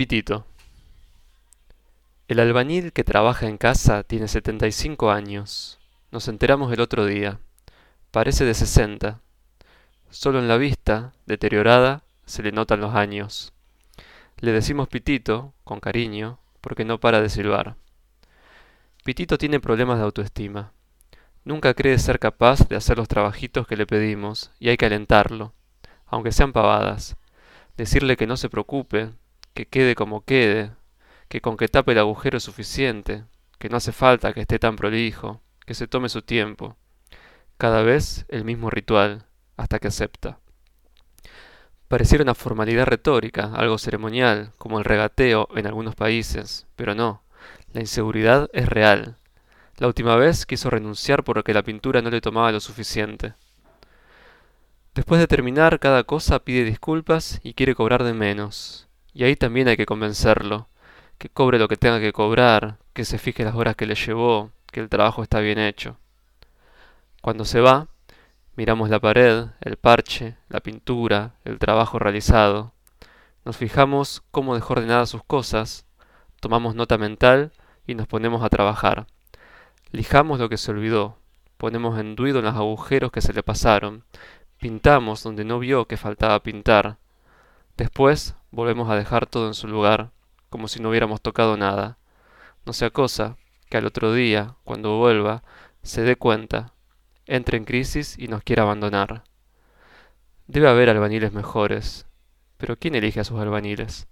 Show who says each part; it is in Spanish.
Speaker 1: Pitito. El albañil que trabaja en casa tiene 75 años. Nos enteramos el otro día. Parece de 60. Solo en la vista, deteriorada, se le notan los años. Le decimos Pitito, con cariño, porque no para de silbar. Pitito tiene problemas de autoestima. Nunca cree ser capaz de hacer los trabajitos que le pedimos, y hay que alentarlo, aunque sean pavadas. Decirle que no se preocupe, que quede como quede, que con que tape el agujero es suficiente, que no hace falta que esté tan prolijo, que se tome su tiempo. Cada vez el mismo ritual, hasta que acepta. Pareciera una formalidad retórica, algo ceremonial, como el regateo en algunos países, pero no, la inseguridad es real. La última vez quiso renunciar porque la pintura no le tomaba lo suficiente. Después de terminar cada cosa pide disculpas y quiere cobrar de menos. Y ahí también hay que convencerlo, que cobre lo que tenga que cobrar, que se fije las horas que le llevó, que el trabajo está bien hecho. Cuando se va, miramos la pared, el parche, la pintura, el trabajo realizado. Nos fijamos cómo dejó ordenadas sus cosas, tomamos nota mental y nos ponemos a trabajar. Lijamos lo que se olvidó, ponemos enduido en los agujeros que se le pasaron, pintamos donde no vio que faltaba pintar. Después volvemos a dejar todo en su lugar, como si no hubiéramos tocado nada. No sea cosa que al otro día, cuando vuelva, se dé cuenta, entre en crisis y nos quiera abandonar. Debe haber albañiles mejores, pero ¿quién elige a sus albañiles?